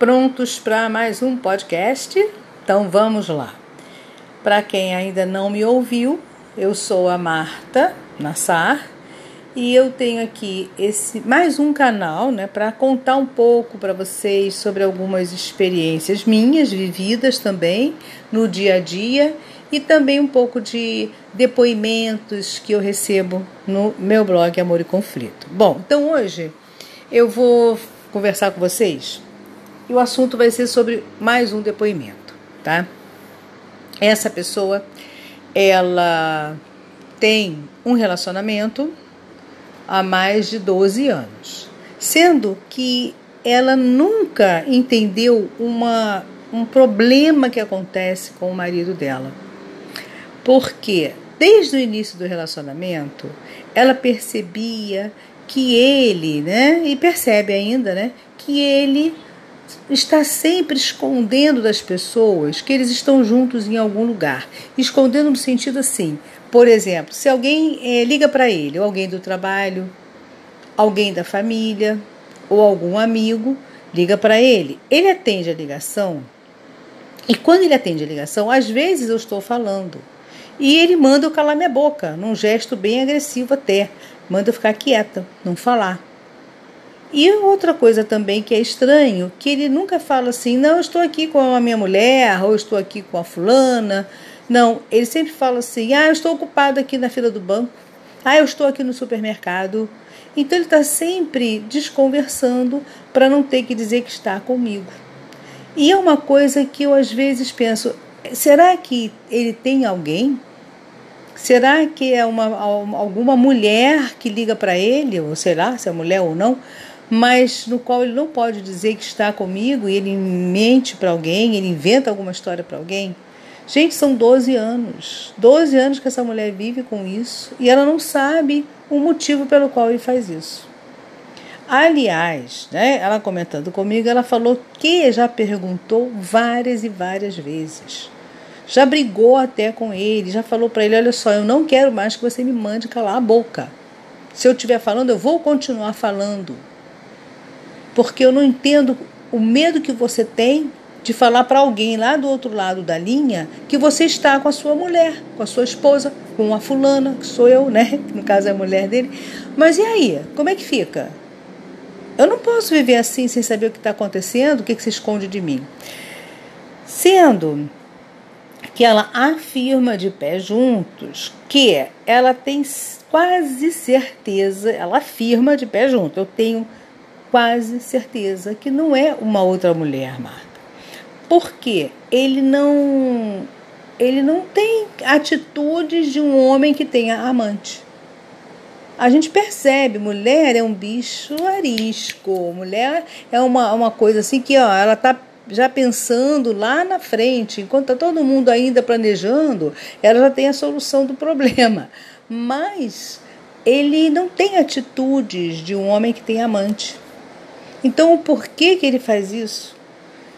Prontos para mais um podcast? Então vamos lá. Para quem ainda não me ouviu, eu sou a Marta Nassar e eu tenho aqui esse mais um canal, né, para contar um pouco para vocês sobre algumas experiências minhas vividas também no dia a dia e também um pouco de depoimentos que eu recebo no meu blog Amor e Conflito. Bom, então hoje eu vou conversar com vocês e o assunto vai ser sobre mais um depoimento, tá? Essa pessoa, ela tem um relacionamento há mais de 12 anos, sendo que ela nunca entendeu uma, um problema que acontece com o marido dela. Porque desde o início do relacionamento, ela percebia que ele, né, e percebe ainda, né, que ele está sempre escondendo das pessoas que eles estão juntos em algum lugar. Escondendo no sentido assim, por exemplo, se alguém é, liga para ele, ou alguém do trabalho, alguém da família, ou algum amigo, liga para ele. Ele atende a ligação, e quando ele atende a ligação, às vezes eu estou falando. E ele manda eu calar minha boca, num gesto bem agressivo até. Manda eu ficar quieta, não falar. E outra coisa também que é estranho, que ele nunca fala assim, não, eu estou aqui com a minha mulher, ou estou aqui com a fulana. Não, ele sempre fala assim, ah, eu estou ocupado aqui na fila do banco. Ah, eu estou aqui no supermercado. Então ele está sempre desconversando para não ter que dizer que está comigo. E é uma coisa que eu às vezes penso, será que ele tem alguém? Será que é uma, alguma mulher que liga para ele, ou sei lá, se é mulher ou não, mas no qual ele não pode dizer que está comigo e ele mente para alguém, ele inventa alguma história para alguém. Gente, são 12 anos. 12 anos que essa mulher vive com isso e ela não sabe o motivo pelo qual ele faz isso. Aliás, né, ela comentando comigo, ela falou que já perguntou várias e várias vezes. Já brigou até com ele, já falou para ele: olha só, eu não quero mais que você me mande calar a boca. Se eu estiver falando, eu vou continuar falando porque eu não entendo o medo que você tem de falar para alguém lá do outro lado da linha que você está com a sua mulher, com a sua esposa, com a fulana, que sou eu, né? No caso é a mulher dele. Mas e aí? Como é que fica? Eu não posso viver assim sem saber o que está acontecendo, o que, que se esconde de mim. Sendo que ela afirma de pé juntos que ela tem quase certeza, ela afirma de pé junto, eu tenho quase certeza que não é uma outra mulher, Marta. Porque ele não ele não tem atitudes de um homem que tenha amante. A gente percebe, mulher é um bicho arisco, mulher é uma, uma coisa assim que ó, ela tá já pensando lá na frente, enquanto está todo mundo ainda planejando, ela já tem a solução do problema. Mas ele não tem atitudes de um homem que tem amante. Então, o porquê que ele faz isso?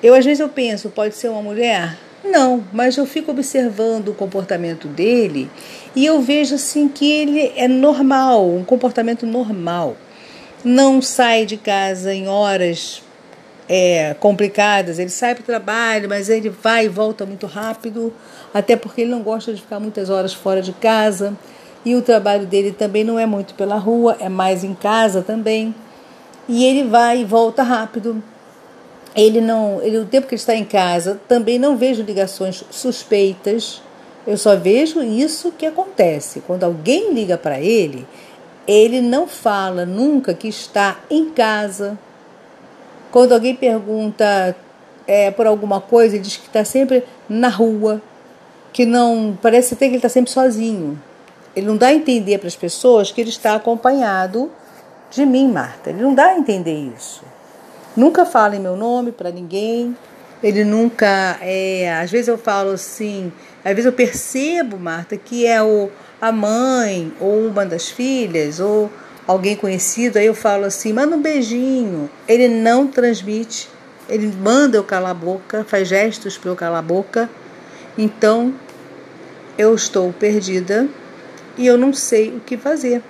Eu às vezes eu penso, pode ser uma mulher? Não, mas eu fico observando o comportamento dele e eu vejo assim que ele é normal, um comportamento normal. Não sai de casa em horas é, complicadas, ele sai para o trabalho, mas ele vai e volta muito rápido, até porque ele não gosta de ficar muitas horas fora de casa. E o trabalho dele também não é muito pela rua, é mais em casa também e ele vai e volta rápido. Ele não, ele, o tempo que ele está em casa, também não vejo ligações suspeitas. Eu só vejo isso que acontece. Quando alguém liga para ele, ele não fala nunca que está em casa. Quando alguém pergunta é, por alguma coisa, ele diz que está sempre na rua, que não parece até que ele está sempre sozinho. Ele não dá a entender para as pessoas que ele está acompanhado de mim, Marta. Ele não dá a entender isso. Nunca fala em meu nome para ninguém. Ele nunca. É, às vezes eu falo assim, às vezes eu percebo, Marta, que é o, a mãe, ou uma das filhas, ou alguém conhecido, aí eu falo assim, manda um beijinho. Ele não transmite, ele manda eu calar a boca, faz gestos para eu calar a boca. Então eu estou perdida e eu não sei o que fazer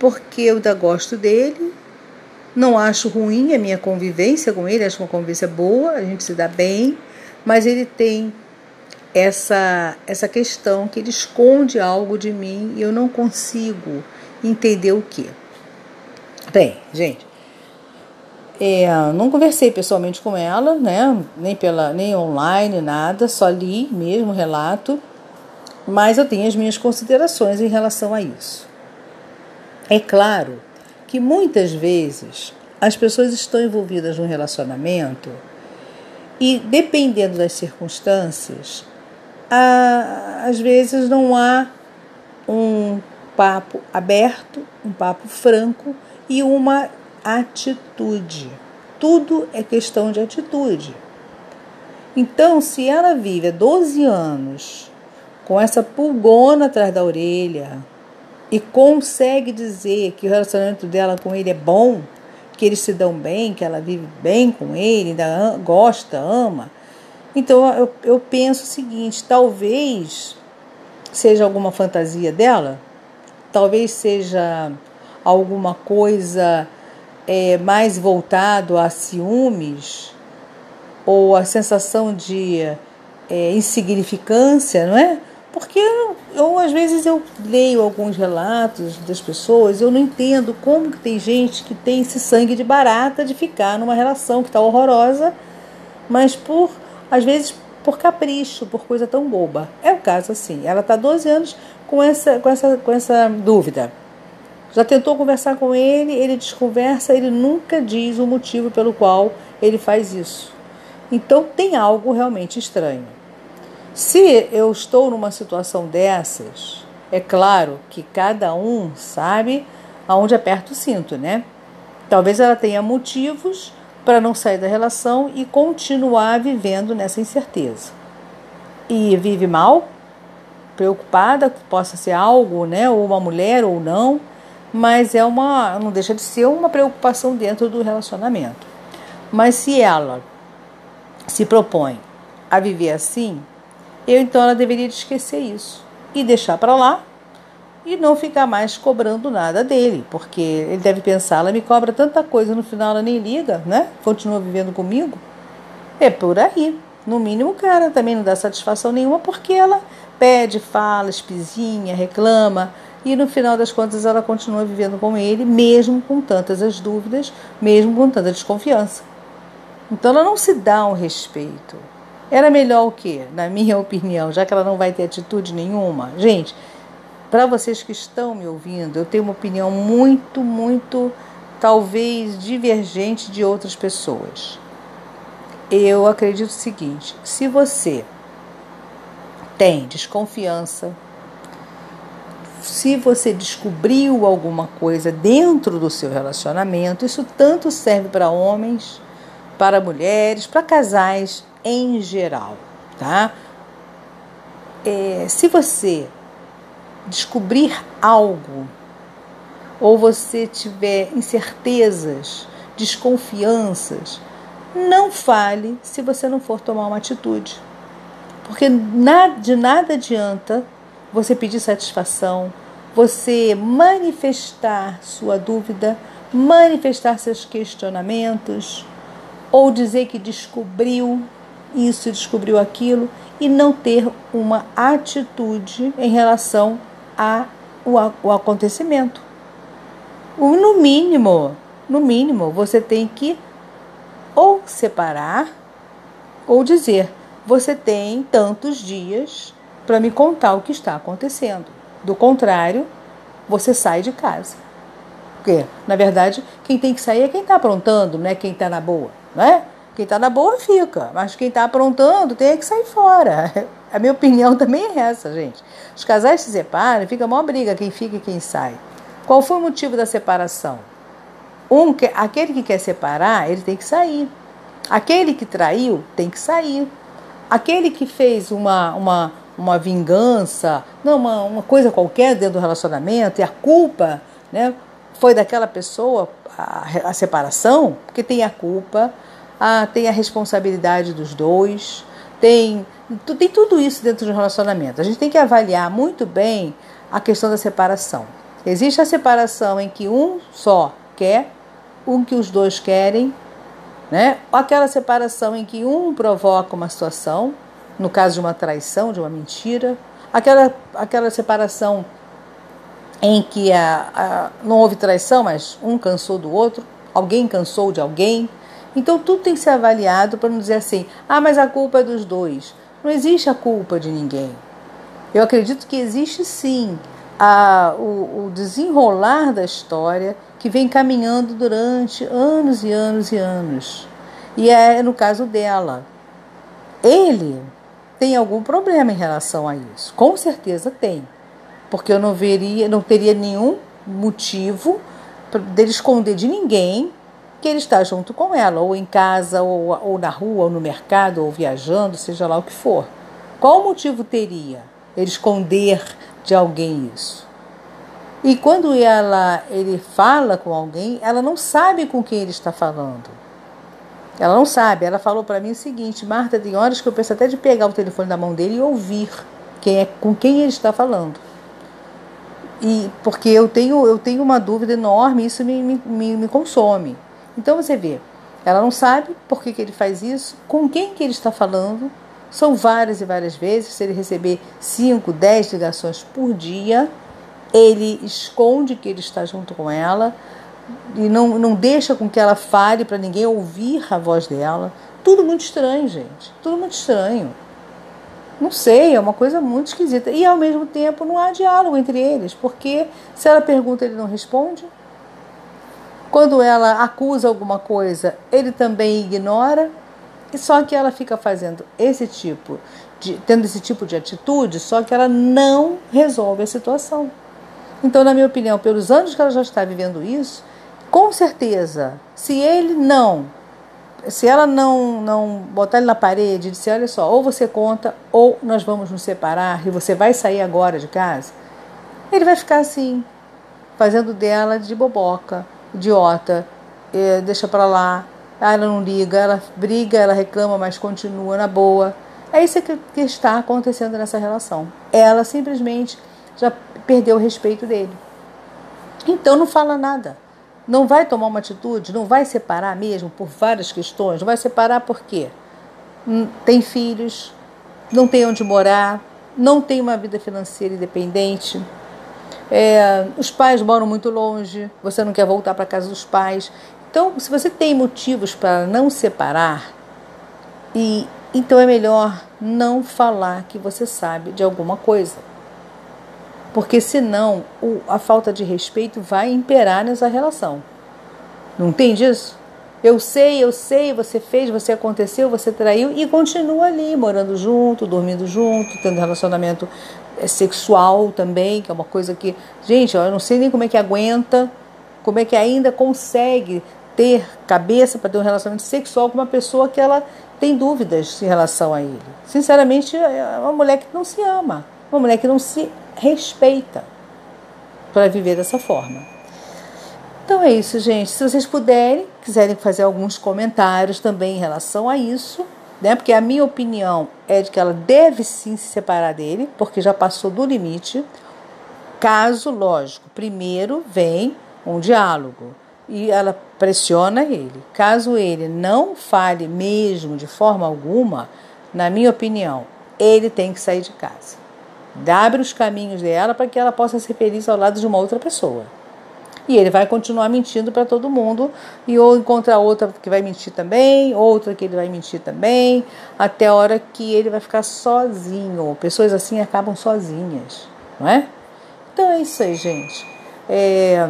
porque eu ainda gosto dele, Não acho ruim a minha convivência com ele, acho uma convivência boa, a gente se dá bem, mas ele tem essa essa questão que ele esconde algo de mim e eu não consigo entender o que. Bem, gente, é, não conversei pessoalmente com ela, né? Nem pela nem online, nada, só li mesmo o relato, mas eu tenho as minhas considerações em relação a isso. É claro que muitas vezes as pessoas estão envolvidas num relacionamento e dependendo das circunstâncias, às vezes não há um papo aberto, um papo franco e uma atitude. Tudo é questão de atitude. Então, se ela vive há 12 anos com essa pulgona atrás da orelha e consegue dizer que o relacionamento dela com ele é bom, que eles se dão bem, que ela vive bem com ele, ainda gosta, ama, então eu, eu penso o seguinte: talvez seja alguma fantasia dela, talvez seja alguma coisa é, mais voltado a ciúmes? Ou a sensação de é, insignificância, não é? Porque eu, às vezes eu leio alguns relatos das pessoas, eu não entendo como que tem gente que tem esse sangue de barata de ficar numa relação que está horrorosa, mas por às vezes por capricho, por coisa tão boba. É o caso assim. Ela está 12 anos com essa, com essa, com essa dúvida. Já tentou conversar com ele, ele desconversa, ele nunca diz o motivo pelo qual ele faz isso. Então tem algo realmente estranho. Se eu estou numa situação dessas, é claro que cada um sabe aonde aperta o cinto, né? Talvez ela tenha motivos para não sair da relação e continuar vivendo nessa incerteza. E vive mal, preocupada, que possa ser algo, né, ou uma mulher ou não, mas é uma, não deixa de ser uma preocupação dentro do relacionamento. Mas se ela se propõe a viver assim, eu então ela deveria esquecer isso e deixar para lá e não ficar mais cobrando nada dele, porque ele deve pensar, ela me cobra tanta coisa, no final ela nem liga, né? Continua vivendo comigo. É por aí. No mínimo, o cara também não dá satisfação nenhuma porque ela pede, fala, espizinha, reclama, e no final das contas ela continua vivendo com ele, mesmo com tantas as dúvidas, mesmo com tanta desconfiança. Então ela não se dá um respeito. Era melhor o quê? Na minha opinião, já que ela não vai ter atitude nenhuma. Gente, para vocês que estão me ouvindo, eu tenho uma opinião muito, muito, talvez divergente de outras pessoas. Eu acredito o seguinte: se você tem desconfiança, se você descobriu alguma coisa dentro do seu relacionamento, isso tanto serve para homens, para mulheres, para casais em geral, tá? É, se você descobrir algo ou você tiver incertezas, desconfianças, não fale se você não for tomar uma atitude. Porque de nada adianta você pedir satisfação, você manifestar sua dúvida, manifestar seus questionamentos, ou dizer que descobriu isso, descobriu aquilo, e não ter uma atitude em relação a, o, o acontecimento. No mínimo, no mínimo, você tem que ou separar ou dizer: você tem tantos dias para me contar o que está acontecendo. Do contrário, você sai de casa. Porque, na verdade, quem tem que sair é quem está aprontando, não é quem está na boa, não é? Quem está na boa fica, mas quem está aprontando tem que sair fora. A minha opinião também é essa, gente. Os casais se separam, fica uma briga quem fica e quem sai. Qual foi o motivo da separação? Um, aquele que quer separar, ele tem que sair. Aquele que traiu tem que sair. Aquele que fez uma, uma, uma vingança, não, uma, uma coisa qualquer dentro do relacionamento, e a culpa né, foi daquela pessoa, a, a separação, porque tem a culpa, a, tem a responsabilidade dos dois, tem, tem tudo isso dentro de um relacionamento. A gente tem que avaliar muito bem a questão da separação. Existe a separação em que um só quer o que os dois querem, né? Aquela separação em que um provoca uma situação, no caso de uma traição, de uma mentira, aquela, aquela separação em que a, a, não houve traição, mas um cansou do outro, alguém cansou de alguém. Então tudo tem que ser avaliado para não dizer assim, ah, mas a culpa é dos dois. Não existe a culpa de ninguém. Eu acredito que existe sim a, o, o desenrolar da história que vem caminhando durante anos e anos e anos. E é no caso dela. Ele tem algum problema em relação a isso. Com certeza tem. Porque eu não veria, não teria nenhum motivo dele esconder de ninguém que ele está junto com ela, ou em casa, ou, ou na rua, ou no mercado, ou viajando, seja lá o que for. Qual motivo teria ele esconder de alguém isso? E quando ela, ele fala com alguém, ela não sabe com quem ele está falando. Ela não sabe. Ela falou para mim o seguinte: Marta, tem horas que eu penso até de pegar o telefone da mão dele e ouvir quem é, com quem ele está falando. E porque eu tenho, eu tenho uma dúvida enorme, isso me, me, me consome. Então você vê, ela não sabe por que, que ele faz isso, com quem que ele está falando. São várias e várias vezes. Se ele receber 5, 10 ligações por dia, ele esconde que ele está junto com ela e não, não deixa com que ela fale para ninguém ouvir a voz dela. Tudo muito estranho, gente. Tudo muito estranho. Não sei, é uma coisa muito esquisita. E ao mesmo tempo não há diálogo entre eles, porque se ela pergunta, ele não responde. Quando ela acusa alguma coisa, ele também ignora. E só que ela fica fazendo esse tipo de, tendo esse tipo de atitude, só que ela não resolve a situação. Então, na minha opinião, pelos anos que ela já está vivendo isso, com certeza, se ele não, se ela não, não botar ele na parede e disser, olha só, ou você conta, ou nós vamos nos separar e você vai sair agora de casa, ele vai ficar assim, fazendo dela de boboca, idiota, deixa pra lá, ela não liga, ela briga, ela reclama, mas continua na boa. É isso que, que está acontecendo nessa relação. Ela simplesmente já perdeu o respeito dele. Então não fala nada. Não vai tomar uma atitude, não vai separar mesmo por várias questões. Não vai separar por quê? Hum, tem filhos, não tem onde morar, não tem uma vida financeira independente. É, os pais moram muito longe, você não quer voltar para casa dos pais. Então, se você tem motivos para não separar, e então é melhor não falar que você sabe de alguma coisa porque senão o, a falta de respeito vai imperar nessa relação. Não entende isso? Eu sei, eu sei, você fez, você aconteceu, você traiu e continua ali, morando junto, dormindo junto, tendo relacionamento é, sexual também, que é uma coisa que, gente, eu não sei nem como é que aguenta, como é que ainda consegue ter cabeça para ter um relacionamento sexual com uma pessoa que ela tem dúvidas em relação a ele. Sinceramente, é uma mulher que não se ama, uma mulher que não se respeita para viver dessa forma. Então é isso, gente. Se vocês puderem, quiserem fazer alguns comentários também em relação a isso, né? Porque a minha opinião é de que ela deve sim se separar dele, porque já passou do limite. Caso, lógico, primeiro vem um diálogo e ela pressiona ele. Caso ele não fale mesmo de forma alguma, na minha opinião, ele tem que sair de casa abre os caminhos dela para que ela possa ser feliz ao lado de uma outra pessoa. E ele vai continuar mentindo para todo mundo, e ou encontra outra que vai mentir também, outra que ele vai mentir também, até a hora que ele vai ficar sozinho. Pessoas assim acabam sozinhas, não é? Então é isso aí, gente. É...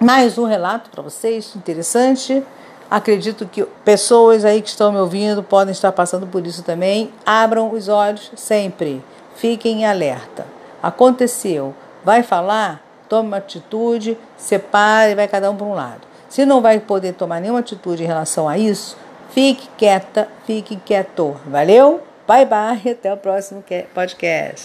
Mais um relato para vocês, interessante. Acredito que pessoas aí que estão me ouvindo podem estar passando por isso também. Abram os olhos sempre. Fiquem em alerta. Aconteceu, vai falar? Tome uma atitude, separe, vai cada um para um lado. Se não vai poder tomar nenhuma atitude em relação a isso, fique quieta, fique quieto. Valeu? Bye bye, até o próximo podcast.